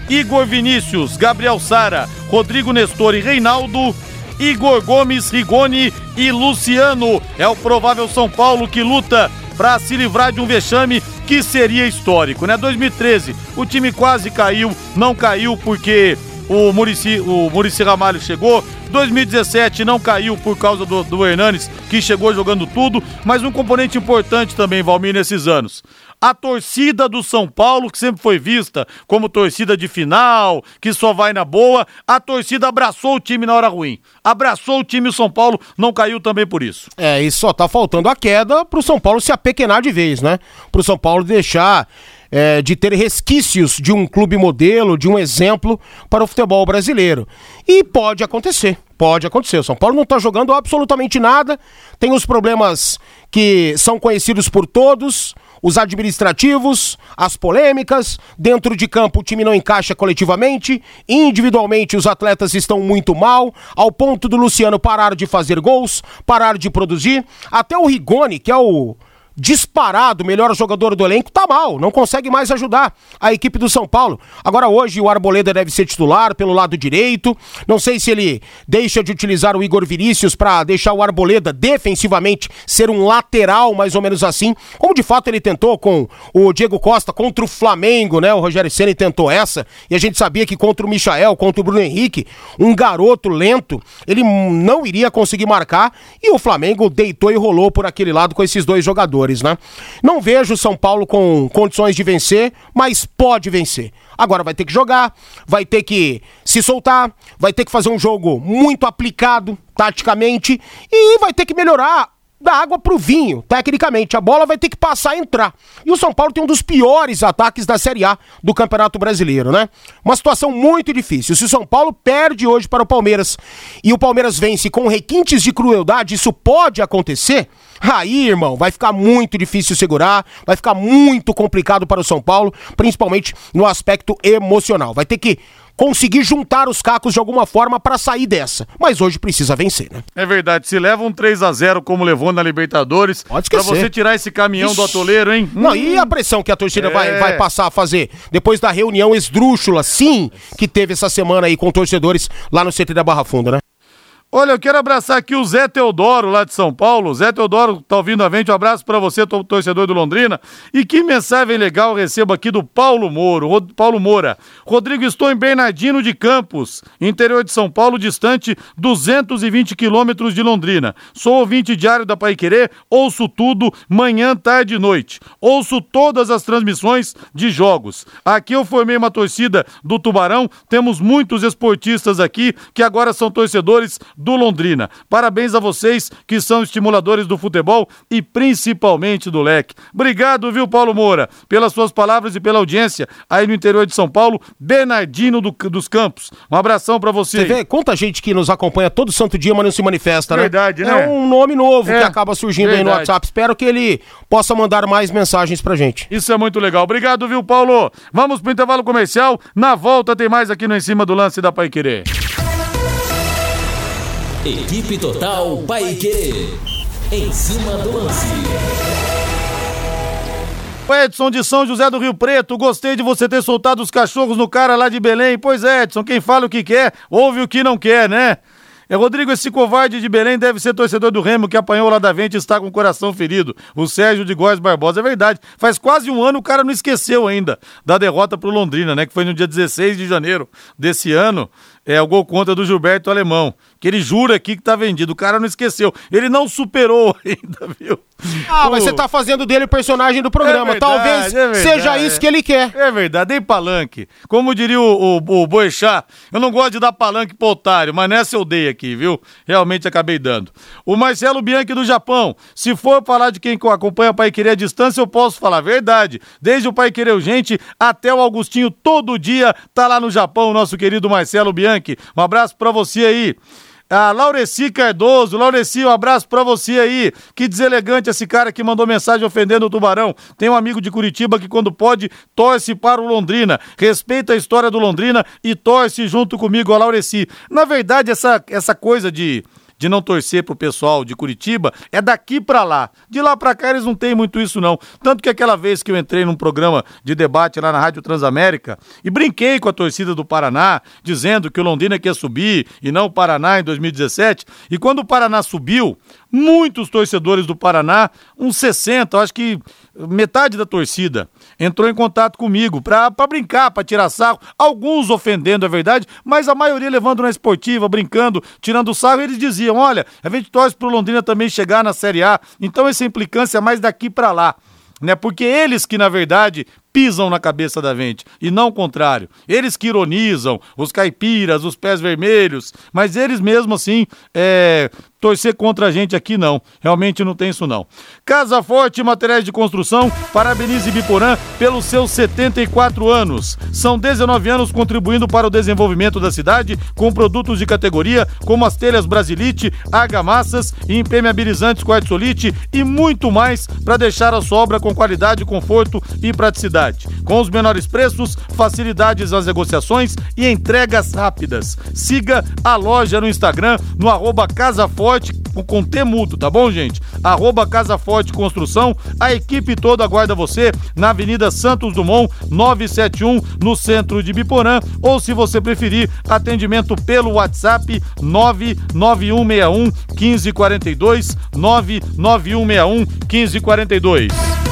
Igor Vinícius, Gabriel Sara, Rodrigo Nestor e Reinaldo, Igor Gomes, Rigoni e Luciano. É o provável São Paulo que luta para se livrar de um vexame que seria histórico, né? 2013, o time quase caiu, não caiu porque o Murici, o Murici Ramalho chegou. 2017 não caiu por causa do, do Hernanes, que chegou jogando tudo, mas um componente importante também, Valmir, nesses anos. A torcida do São Paulo, que sempre foi vista como torcida de final, que só vai na boa, a torcida abraçou o time na hora ruim. Abraçou o time, o São Paulo não caiu também por isso. É, e só tá faltando a queda pro São Paulo se apequenar de vez, né? Pro São Paulo deixar é, de ter resquícios de um clube modelo, de um exemplo para o futebol brasileiro. E pode acontecer, pode acontecer. O São Paulo não está jogando absolutamente nada, tem os problemas que são conhecidos por todos, os administrativos, as polêmicas, dentro de campo o time não encaixa coletivamente, individualmente os atletas estão muito mal, ao ponto do Luciano parar de fazer gols, parar de produzir, até o Rigoni, que é o disparado, melhor jogador do elenco, tá mal, não consegue mais ajudar a equipe do São Paulo. Agora hoje o Arboleda deve ser titular pelo lado direito. Não sei se ele deixa de utilizar o Igor Vinícius para deixar o Arboleda defensivamente ser um lateral, mais ou menos assim, como de fato ele tentou com o Diego Costa contra o Flamengo, né? O Rogério Ceni tentou essa, e a gente sabia que contra o Michael, contra o Bruno Henrique, um garoto lento, ele não iria conseguir marcar, e o Flamengo deitou e rolou por aquele lado com esses dois jogadores né? Não vejo o São Paulo com condições de vencer, mas pode vencer. Agora vai ter que jogar, vai ter que se soltar, vai ter que fazer um jogo muito aplicado taticamente e vai ter que melhorar da água pro vinho, tecnicamente. A bola vai ter que passar e entrar. E o São Paulo tem um dos piores ataques da Série A do Campeonato Brasileiro, né? Uma situação muito difícil. Se o São Paulo perde hoje para o Palmeiras e o Palmeiras vence com requintes de crueldade, isso pode acontecer. Aí, irmão, vai ficar muito difícil segurar, vai ficar muito complicado para o São Paulo, principalmente no aspecto emocional. Vai ter que conseguir juntar os cacos de alguma forma para sair dessa. Mas hoje precisa vencer, né? É verdade, se leva um 3 a 0 como levou na Libertadores, Pode pra esquecer. você tirar esse caminhão do Ixi. atoleiro, hein? Não, Hum. e a pressão que a torcida É. vai, vai passar a fazer depois da reunião esdrúxula, sim, que teve essa semana aí com torcedores lá no CT da Barra Funda, né? Olha, eu quero abraçar aqui o Zé Teodoro, lá de São Paulo. Zé Teodoro tá ouvindo a gente. Um abraço pra você, to- torcedor do Londrina. E que mensagem legal recebo aqui do Paulo Moro, Rod- Paulo Moura. Rodrigo, estou em Bernardino de Campos, interior de São Paulo, distante 220 quilômetros de Londrina. Sou ouvinte diário da Pai Querer, ouço tudo, manhã, tarde e noite. Ouço todas as transmissões de jogos. Aqui eu formei uma torcida do Tubarão, temos muitos esportistas aqui que agora são torcedores do Londrina. Parabéns a vocês que são estimuladores do futebol e principalmente do leque. Obrigado, viu, Paulo Moura, pelas suas palavras e pela audiência aí no interior de São Paulo, Bernardino do- dos Campos. Um abração pra você. Você vê quanta gente que nos acompanha todo santo dia, mas não se manifesta, né? Verdade, né? É um nome novo É, que acaba surgindo aí no verdade. WhatsApp. Espero que ele possa mandar mais mensagens pra gente. Isso é muito legal. Obrigado, viu, Paulo? Vamos pro intervalo comercial. Na volta tem mais aqui no Em Cima do Lance da Pai Querer. Equipe Total Paique. Em cima do lance. O Edson de São José do Rio Preto, gostei de você ter soltado os cachorros no cara lá de Belém. Pois é, Edson, quem fala o que quer, ouve o que não quer, né? É, Rodrigo, esse covarde de Belém deve ser torcedor do Remo que apanhou lá da vente e está com o coração ferido. O Sérgio de Góes Barbosa. É verdade. Faz quase um ano o cara não esqueceu ainda da derrota pro Londrina, né? Que foi no dia 16 de janeiro desse ano. É o gol contra do Gilberto Alemão. Que ele jura aqui que tá vendido. O cara não esqueceu. Ele não superou ainda, viu? Ah, mas você tá fazendo dele o personagem do programa. É verdade, Talvez é verdade. seja isso que ele quer. É verdade, dei palanque. Como diria o, o, o Boechat, eu não gosto de dar palanque pro otário, mas nessa eu dei aqui, viu? Realmente acabei dando. O Marcelo Bianchi do Japão, se for falar de quem acompanha o Pai Querer à distância, eu posso falar verdade. Desde o Pai Querer Urgente até o Augustinho, todo dia tá lá no Japão, o nosso querido Marcelo Bianchi. Um abraço pra você aí. A Laureci Cardoso, Laureci, um abraço pra você aí. Que deselegante esse cara que mandou mensagem ofendendo o Tubarão. Tem um amigo de Curitiba que, quando pode, torce para o Londrina. Respeita a história do Londrina e torce junto comigo, a Laureci. Na verdade, essa, essa coisa de de não torcer pro pessoal de Curitiba é daqui pra lá. De lá pra cá eles não têm muito isso não. Tanto que aquela vez que eu entrei num programa de debate lá na Rádio Transamérica e brinquei com a torcida do Paraná, dizendo que o Londrina quer subir e não o Paraná em 2017, e quando o Paraná subiu, muitos torcedores do Paraná, uns 60, eu acho que metade da torcida, entrou em contato comigo pra brincar, pra tirar sarro, alguns ofendendo, é verdade, mas a maioria levando na esportiva, brincando, tirando sarro, eles diziam, olha, a gente torce pro Londrina também chegar na Série A, então essa implicância é mais daqui pra lá, né, porque eles que, na verdade, pisam na cabeça da gente, e não o contrário. Eles que ironizam, os caipiras, os pés vermelhos, mas eles mesmo assim, é, torcer contra a gente aqui não. Realmente não tem isso não. Casa Forte Materiais de Construção, parabenize Biporã pelos seus 74 anos. São 19 anos contribuindo para o desenvolvimento da cidade com produtos de categoria como as telhas Brasilite, argamassas e impermeabilizantes quartzolite e muito mais para deixar a sua obra com qualidade, conforto e praticidade. Com os menores preços, facilidades nas negociações e entregas rápidas. Siga a loja no Instagram no arroba Casa Forte com T mudo, tá bom, gente? Arroba Casa Forte Construção. A equipe toda aguarda você na Avenida Santos Dumont, 971, no centro de Biporã. Ou se você preferir, atendimento pelo WhatsApp 99161 1542 99161 1542.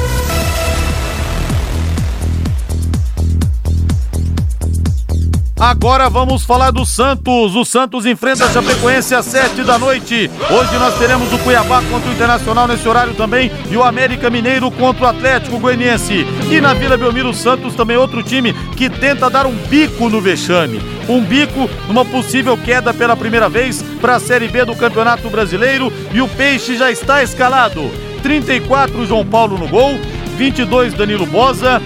Agora vamos falar do Santos. O Santos enfrenta a Chapecoense às sete da noite. Hoje nós teremos o Cuiabá contra o Internacional nesse horário também e o América Mineiro contra o Atlético Goianiense. E na Vila Belmiro Santos também outro time que tenta dar um bico no vexame. Um bico numa possível queda pela primeira vez para a Série B do Campeonato Brasileiro e o Peixe já está escalado. 34 João Paulo no gol, 22 Danilo Bosa,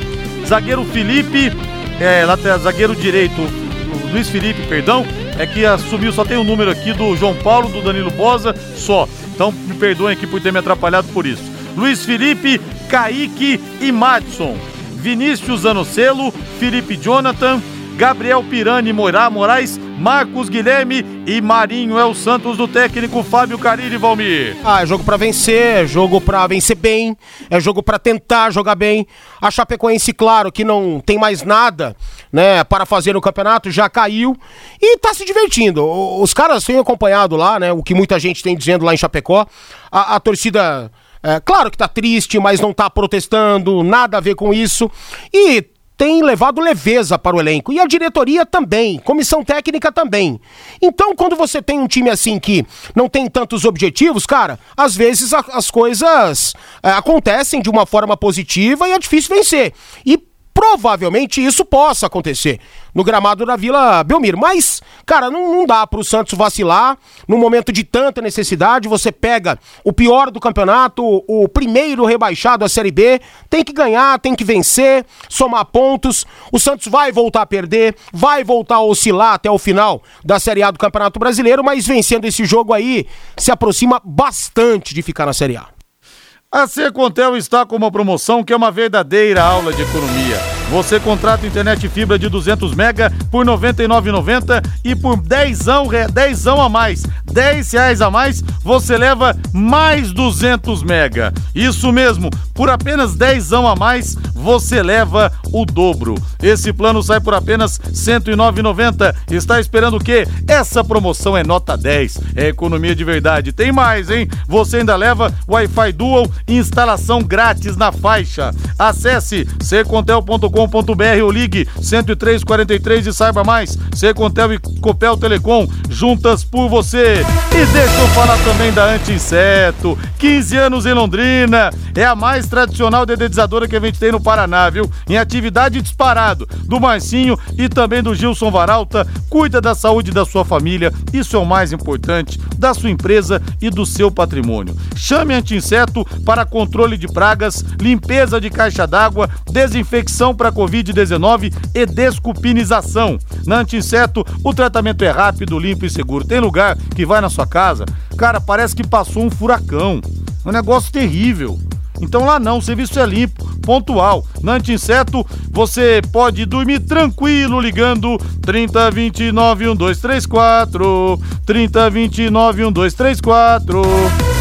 zagueiro Felipe, é, lateral, zagueiro direito Luiz Felipe, perdão, é que assumiu, só tem o um número aqui do João Paulo, do Danilo Bosa, só. Então me perdoem aqui por ter me atrapalhado por isso. Luiz Felipe, Kaique e Madison. Vinícius Anocelo, Felipe Jonathan, Gabriel Pirani Moirá Moraes, Marcos Guilherme e Marinho é o Santos do técnico Fábio Carilli Valmir. Ah, é jogo para vencer, é jogo para vencer bem, é jogo para tentar jogar bem. A Chapecoense, claro, que não tem mais nada, né, para fazer no campeonato, já caiu e tá se divertindo. Os caras têm acompanhado lá, né, o que muita gente tem dizendo lá em Chapecó. A, a torcida é, claro que tá triste, mas não tá protestando, nada a ver com isso. E tem levado leveza para o elenco. E a diretoria também, comissão técnica também. Então, quando você tem um time assim que não tem tantos objetivos, cara, às vezes a, as coisas é, acontecem de uma forma positiva e é difícil vencer. E provavelmente isso possa acontecer no gramado da Vila Belmiro. Mas, cara, não, não dá pro Santos vacilar num momento de tanta necessidade. Você pega o pior do campeonato, o primeiro rebaixado à Série B, tem que ganhar, tem que vencer, somar pontos. O Santos vai voltar a perder, vai voltar a oscilar até o final da Série A do Campeonato Brasileiro, mas vencendo esse jogo aí, se aproxima bastante de ficar na Série A. A Secontel está com uma promoção que é uma verdadeira aula de economia. Você contrata internet fibra de 200 mega por R$ 99,90 e por 10 10 a mais, 10 reais a mais, você leva mais 200 mega. Isso mesmo, por apenas 10 a mais, você leva o dobro. Esse plano sai por apenas R$ 109,90. Está esperando o quê? Essa promoção é nota 10, é economia de verdade. Tem mais, hein? Você ainda leva Wi-Fi Dual instalação grátis na faixa. Acesse secontel.com.br ou ligue 10343 e saiba mais. Secontel e Copel Telecom, juntas por você. E deixa eu falar também da Anti-Inseto. 15 anos em Londrina. É a mais tradicional dedetizadora que a gente tem no Paraná, viu? Em atividade disparado. Do Marcinho e também do Gilson Varalta. Cuida da saúde da sua família. Isso é o mais importante. Da sua empresa e do seu patrimônio. Chame Anti-Inseto para controle de pragas, limpeza de caixa d'água, desinfecção para Covid-19 e descupinização. Na Anti-Inseto, o tratamento é rápido, limpo e seguro. Tem lugar que vai na sua casa, cara, parece que passou um furacão. É um negócio terrível. Então lá não, o serviço é limpo, pontual. Na Anti-Inseto, você pode dormir tranquilo ligando 3029 1234. 3029 1234.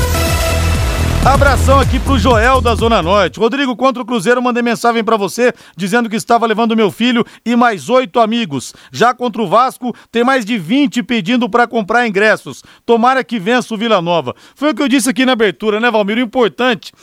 Abração aqui pro Joel da Zona Norte. Rodrigo, contra o Cruzeiro, mandei mensagem para você dizendo que estava levando meu filho e mais oito amigos. Já contra o Vasco, tem mais de 20 pedindo para comprar ingressos. Tomara que vença o Vila Nova. Foi o que eu disse aqui na abertura, né, Valmir? O importante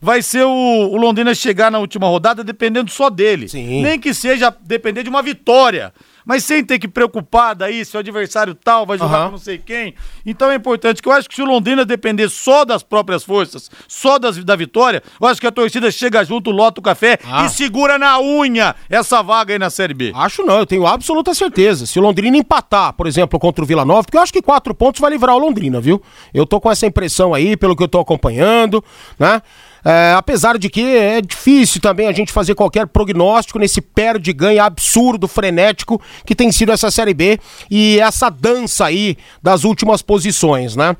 vai ser o, o, Londrina chegar na última rodada dependendo só dele. Sim. Nem que seja depender de uma vitória mas sem ter que preocupar daí se o adversário tal vai jogar Aham. com não sei quem. Então é importante que eu acho que se o Londrina depender só das próprias forças, só das, da vitória, eu acho que a torcida chega junto, lota o café Ah. e segura na unha essa vaga aí na Série B. Acho não, eu tenho absoluta certeza. Se o Londrina empatar, por exemplo, contra o Vila Nova, porque eu acho que quatro pontos vai livrar o Londrina, viu? Eu tô com essa impressão aí, pelo que eu tô acompanhando, né? É, apesar de que é difícil também a gente fazer qualquer prognóstico nesse perde-ganha absurdo, frenético que tem sido essa Série B e essa dança aí das últimas posições, né?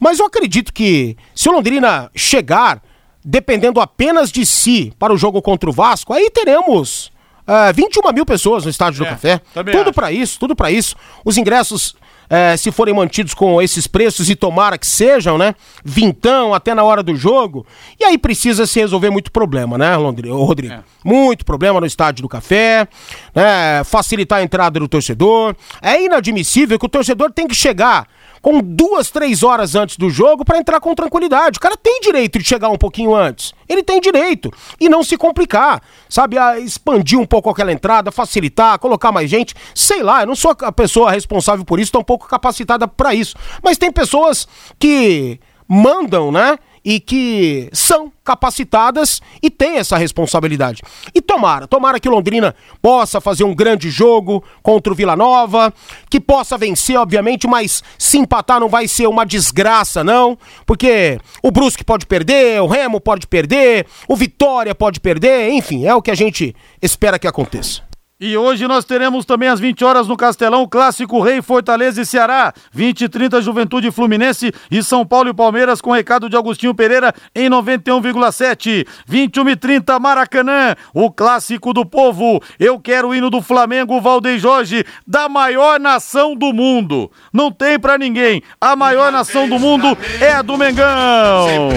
Mas eu acredito que se o Londrina chegar dependendo apenas de si para o jogo contra o Vasco, aí teremos é, 21 mil pessoas no Estádio do É, Café. também Tudo para isso, tudo para isso. Os ingressos, é, se forem mantidos com esses preços, e tomara que sejam, né? Vintão até na hora do jogo. E aí precisa se resolver muito problema, né, Rodrigo? É. Muito problema no Estádio do Café, né? Facilitar a entrada do torcedor. É inadmissível que o torcedor tem que chegar com duas, três horas antes do jogo para entrar com tranquilidade. O cara tem direito de chegar um pouquinho antes. Ele tem direito. E não se complicar, sabe? A expandir um pouco aquela entrada, facilitar, colocar mais gente. Sei lá, eu não sou a pessoa responsável por isso, tão pouco capacitada para isso. Mas tem pessoas que mandam, né? E que são capacitadas e têm essa responsabilidade. E tomara, tomara que Londrina possa fazer um grande jogo contra o Vila Nova, que possa vencer, obviamente, mas se empatar não vai ser uma desgraça, não, porque o Brusque pode perder, o Remo pode perder, o Vitória pode perder, enfim, é o que a gente espera que aconteça. E hoje nós teremos também às 20 horas no Castelão clássico Rei Fortaleza e Ceará, 20 e 30 Juventude Fluminense e São Paulo e Palmeiras com recado de Agostinho Pereira em 91,7. 21 e 30 Maracanã, o clássico do povo. Eu quero o hino do Flamengo, Valdeir Jorge, da maior nação do mundo. Não tem para ninguém. A maior nação do mundo é a do Mengão.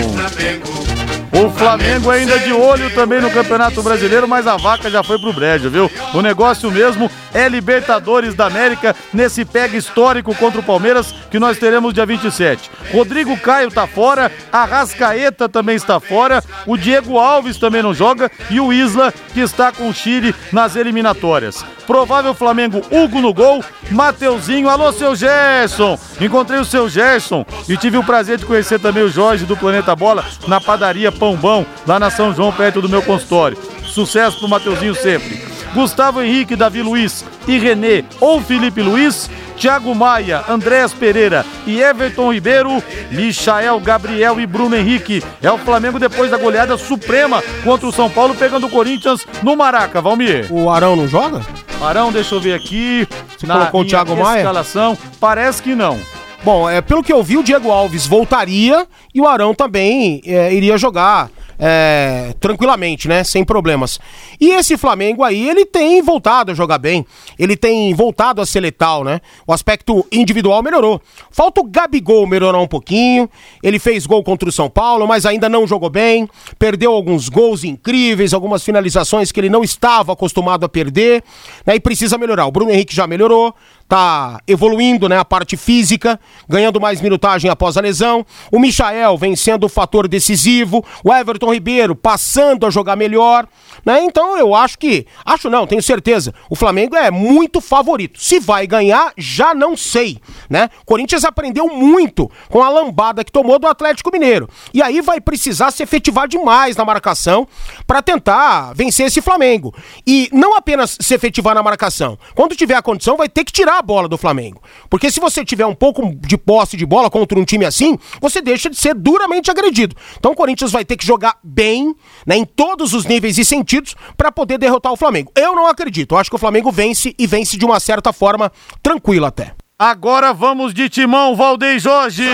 O Flamengo ainda de olho também no Campeonato Brasileiro, mas a vaca já foi pro brejo, viu? O negócio mesmo é Libertadores da América nesse pega histórico contra o Palmeiras que nós teremos dia 27. Rodrigo Caio tá fora, a Rascaeta também está fora, o Diego Alves também não joga e o Isla que está com o Chile nas eliminatórias. Provável Flamengo Hugo no gol, Mateuzinho, alô seu Gerson. Encontrei o seu Gerson e tive o prazer de conhecer também o Jorge do Planeta Bola na padaria Pão Bom, lá na São João, perto do meu consultório. Sucesso pro Mateuzinho sempre. Gustavo Henrique, Davi Luiz e Renê ou Felipe Luiz, Thiago Maia, Andréas Pereira e Everton Ribeiro, Michael Gabriel e Bruno Henrique. É o Flamengo depois da goleada suprema contra o São Paulo, pegando o Corinthians no Maraca, Valmir. O Arão não joga? Arão, deixa eu ver aqui. Você colocou o Thiago Maia? escalação, parece que não. Bom, é, pelo que eu vi, o Diego Alves voltaria e o Arão também é, iria jogar é, tranquilamente, né? Sem problemas. E esse Flamengo aí, ele tem voltado a jogar bem. Ele tem voltado a ser letal, né? O aspecto individual melhorou. Falta o Gabigol melhorar um pouquinho. Ele fez gol contra o São Paulo, mas ainda não jogou bem. Perdeu alguns gols incríveis, algumas finalizações que ele não estava acostumado a perder. Né? E precisa melhorar. O Bruno Henrique já melhorou tá evoluindo, né, a parte física, ganhando mais minutagem após a lesão. O Michael vem sendo o fator decisivo, o Everton Ribeiro passando a jogar melhor, né? Então eu acho que, acho não, tenho certeza, o Flamengo é muito favorito. Se vai ganhar, já não sei, né? Corinthians aprendeu muito com a lambada que tomou do Atlético Mineiro. E aí vai precisar se efetivar demais na marcação para tentar vencer esse Flamengo. E não apenas se efetivar na marcação. Quando tiver a condição, vai ter que tirar a bola do Flamengo. Porque se você tiver um pouco de posse de bola contra um time assim, você deixa de ser duramente agredido. Então o Corinthians vai ter que jogar bem, né, em todos os níveis e sentidos, para poder derrotar o Flamengo. Eu não acredito. Eu acho que o Flamengo vence e vence de uma certa forma tranquila até. Agora vamos de timão, Valdeir Jorge.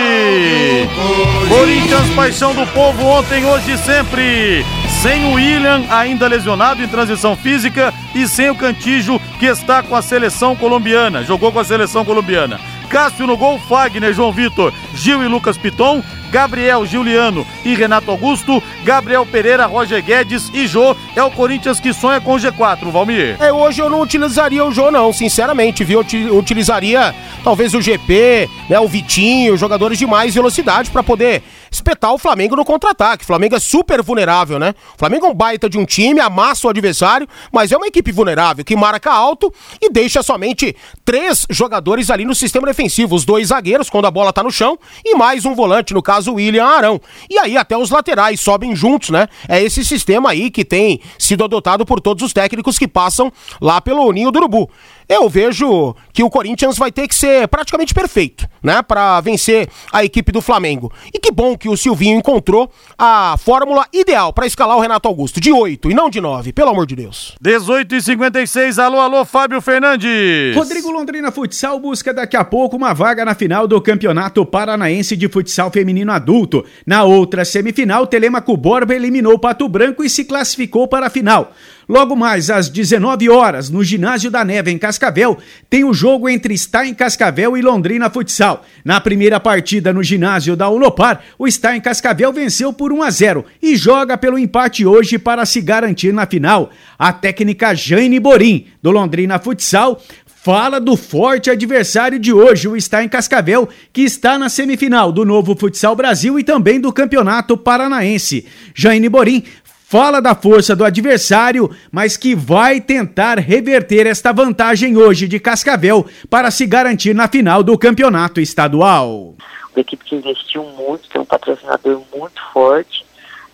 Corinthians, paixão do povo, ontem, hoje e sempre. Sem o William, ainda lesionado em transição física, e sem o Cantijo, que está com a seleção colombiana. Jogou com a seleção colombiana. Cássio no gol, Fagner, João Vitor, Gil e Lucas Piton, Gabriel, Juliano e Renato Augusto, Gabriel Pereira, Roger Guedes e Jô. É o Corinthians que sonha com o G4, Valmir. É, hoje eu não utilizaria o Jô, não, sinceramente, viu? Eu utilizaria talvez o GP, né, o Vitinho, jogadores de mais velocidade para poder espetar o Flamengo no contra-ataque. O Flamengo é super vulnerável, né? O Flamengo é um baita de um time, amassa o adversário, mas é uma equipe vulnerável que marca alto e deixa somente três jogadores ali no sistema defensivo, os dois zagueiros quando a bola tá no chão e mais um volante, no caso o William Arão. E aí até os laterais sobem juntos, né? É esse sistema aí que tem sido adotado por todos os técnicos que passam lá pelo Ninho do Urubu eu vejo que o Corinthians vai ter que ser praticamente perfeito, né, para vencer a equipe do Flamengo. E que bom que o Silvinho encontrou a fórmula ideal para escalar o Renato Augusto, de 8 e não de 9, pelo amor de Deus. 18 e 56, alô, alô, Fábio Fernandes. Rodrigo Londrina Futsal busca daqui a pouco uma vaga na final do Campeonato Paranaense de Futsal Feminino Adulto. Na outra semifinal, Telemaco Borba eliminou Pato Branco e se classificou para a final. Logo mais às 19 horas, no Ginásio da Neve, em Cascavel, tem o jogo entre Stein Cascavel e Londrina Futsal. Na primeira partida no ginásio da Unopar, o Stein Cascavel venceu por 1 a 0 e joga pelo empate hoje para se garantir na final. A técnica Jane Borim, do Londrina Futsal, fala do forte adversário de hoje, o Está em Cascavel, que está na semifinal do Novo Futsal Brasil e também do Campeonato Paranaense. Jaine Borim fala da força do adversário, mas que vai tentar reverter esta vantagem hoje de Cascavel para se garantir na final do campeonato estadual. Uma equipe que investiu muito, tem um patrocinador muito forte,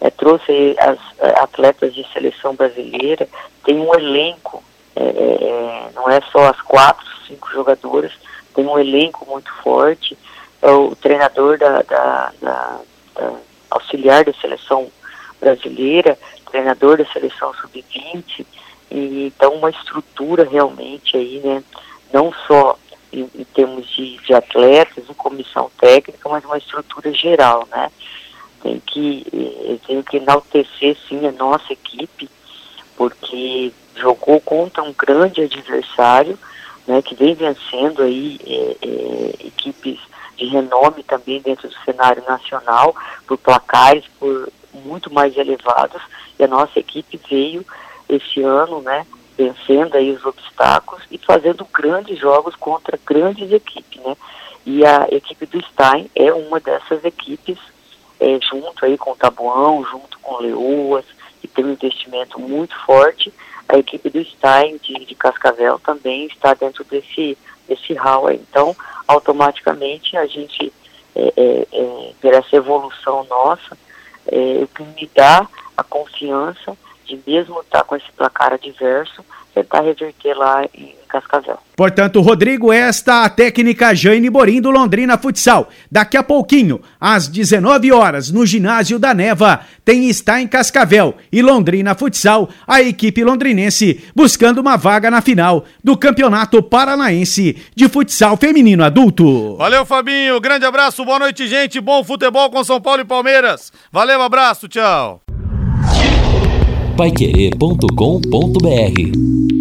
é, trouxe as é, atletas de seleção brasileira, tem um elenco, é, é, é não é só as quatro, cinco jogadoras, tem um elenco muito forte, é o treinador da, da, da, da auxiliar da seleção brasileira, treinador da seleção sub-20, e então uma estrutura realmente aí, né, não só em, em termos de, de, atletas e comissão técnica, mas uma estrutura geral, né. Tem que, eh, tenho que enaltecer sim a nossa equipe, porque jogou contra um grande adversário, né, que vem vencendo aí é, é, equipes de renome também dentro do cenário nacional, por placares, por muito mais elevados e a nossa equipe veio esse ano, né, vencendo aí os obstáculos e fazendo grandes jogos contra grandes equipes, né? E a equipe do Stein é uma dessas equipes, é, junto aí com o Tabuão, junto com o Leoas, que tem um investimento muito forte. A equipe do Stein de, de Cascavel também está dentro desse, desse hall aí. Então, automaticamente a gente é, é, é, ver essa evolução nossa é, o que me dá a confiança de mesmo estar tá com esse placar adverso, tentar reverter lá em Cascavel. Portanto, Rodrigo, esta a técnica Jane Borim do Londrina Futsal. Daqui a pouquinho, às 19 horas, no ginásio da Neva, tem está em Cascavel e Londrina Futsal, a equipe londrinense buscando uma vaga na final do Campeonato Paranaense de Futsal Feminino Adulto. Valeu, Fabinho. Grande abraço, boa noite, gente. Bom futebol com São Paulo e Palmeiras. Valeu, abraço, tchau. Paiquerê.com.br